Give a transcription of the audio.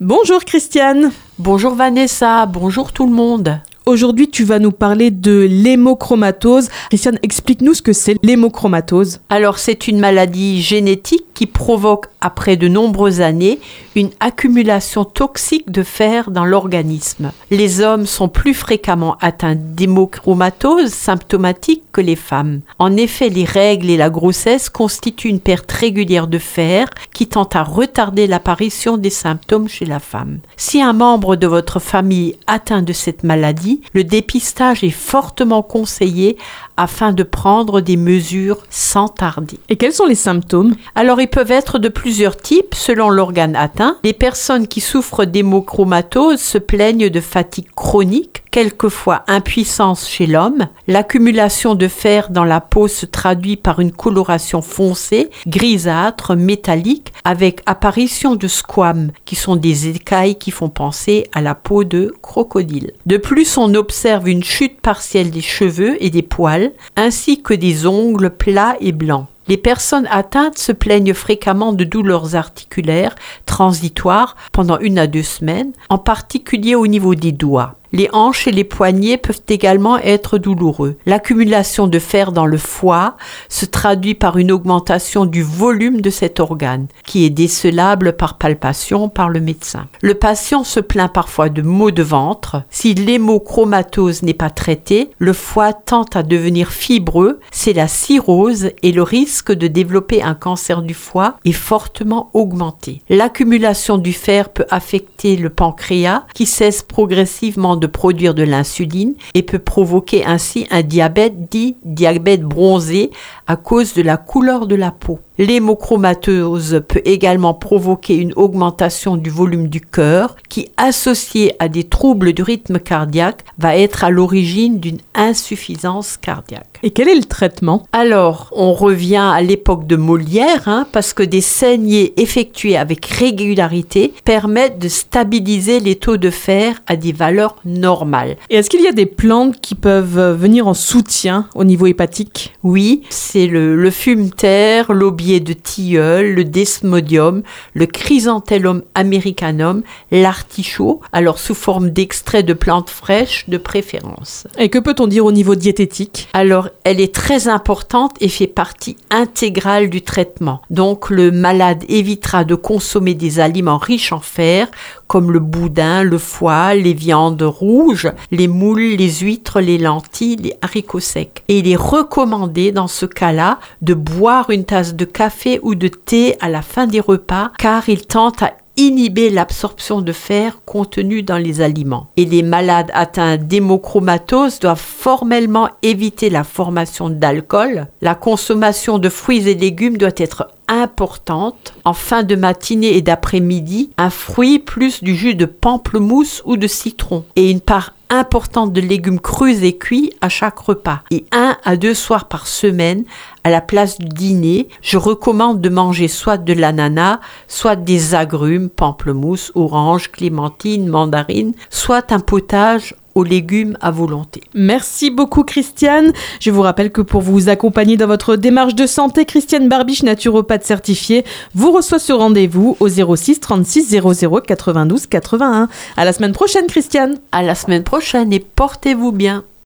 Bonjour Christiane. Bonjour Vanessa, bonjour tout le monde. Aujourd'hui, tu vas nous parler de l'hémochromatose. Christiane, explique-nous ce que c'est l'hémochromatose. Alors, c'est une maladie génétique qui provoque, après de nombreuses années, une accumulation toxique de fer dans l'organisme. Les hommes sont plus fréquemment atteints d'hémochromatose symptomatique que les femmes. En effet, les règles et la grossesse constituent une perte régulière de fer qui tend à retarder l'apparition des symptômes chez la femme. Si un membre de votre famille atteint de cette maladie, le dépistage est fortement conseillé afin de prendre des mesures sans tarder. Et quels sont les symptômes? Alors, ils peuvent être de plusieurs types selon l'organe atteint. Les personnes qui souffrent d'hémochromatose se plaignent de fatigue chronique, quelquefois impuissance chez l'homme. L'accumulation de fer dans la peau se traduit par une coloration foncée, grisâtre, métallique, avec apparition de squames, qui sont des écailles qui font penser à la peau de crocodile. De plus, on observe une chute partielle des cheveux et des poils, ainsi que des ongles plats et blancs. Les personnes atteintes se plaignent fréquemment de douleurs articulaires transitoires pendant une à deux semaines, en particulier au niveau des doigts. Les hanches et les poignets peuvent également être douloureux. L'accumulation de fer dans le foie se traduit par une augmentation du volume de cet organe, qui est décelable par palpation par le médecin. Le patient se plaint parfois de maux de ventre. Si l'hémochromatose n'est pas traitée, le foie tend à devenir fibreux, c'est la cirrhose et le risque de développer un cancer du foie est fortement augmenté. L'accumulation du fer peut affecter le pancréas qui cesse progressivement de produire de l'insuline et peut provoquer ainsi un diabète dit diabète bronzé à cause de la couleur de la peau. L'hémochromatose peut également provoquer une augmentation du volume du cœur qui, associé à des troubles du rythme cardiaque, va être à l'origine d'une insuffisance cardiaque. Et quel est le traitement? Alors, on revient à l'époque de Molière, hein, parce que des saignées effectuées avec régularité permettent de stabiliser les taux de fer à des valeurs normales. Et est-ce qu'il y a des plantes qui peuvent venir en soutien au niveau hépatique? Oui, c'est le, le fumeterre, de tilleul, le desmodium, le chrysanthellum americanum, l'artichaut, alors sous forme d'extrait de plantes fraîches de préférence. Et que peut-on dire au niveau diététique? Alors, elle est très importante et fait partie intégrale du traitement. Donc, le malade évitera de consommer des aliments riches en fer, comme le boudin, le foie, les viandes rouges, les moules, les huîtres, les lentilles, les haricots secs. Et il est recommandé dans ce cas-là de boire une tasse de café ou de thé à la fin des repas car il tente à inhiber l'absorption de fer contenu dans les aliments. Et les malades atteints d'hémochromatose doivent formellement éviter la formation d'alcool. La consommation de fruits et légumes doit être importante en fin de matinée et d'après-midi, un fruit plus du jus de pamplemousse ou de citron et une part importante de légumes crus et cuits à chaque repas et un à deux soirs par semaine à la place du dîner. Je recommande de manger soit de l'ananas, soit des agrumes, pamplemousse, orange, clémentine, mandarine, soit un potage aux légumes à volonté. Merci beaucoup Christiane. Je vous rappelle que pour vous accompagner dans votre démarche de santé, Christiane Barbiche, naturopathe certifiée, vous reçoit ce rendez-vous au 06 36 00 92 81. À la semaine prochaine Christiane. À la semaine prochaine et portez-vous bien.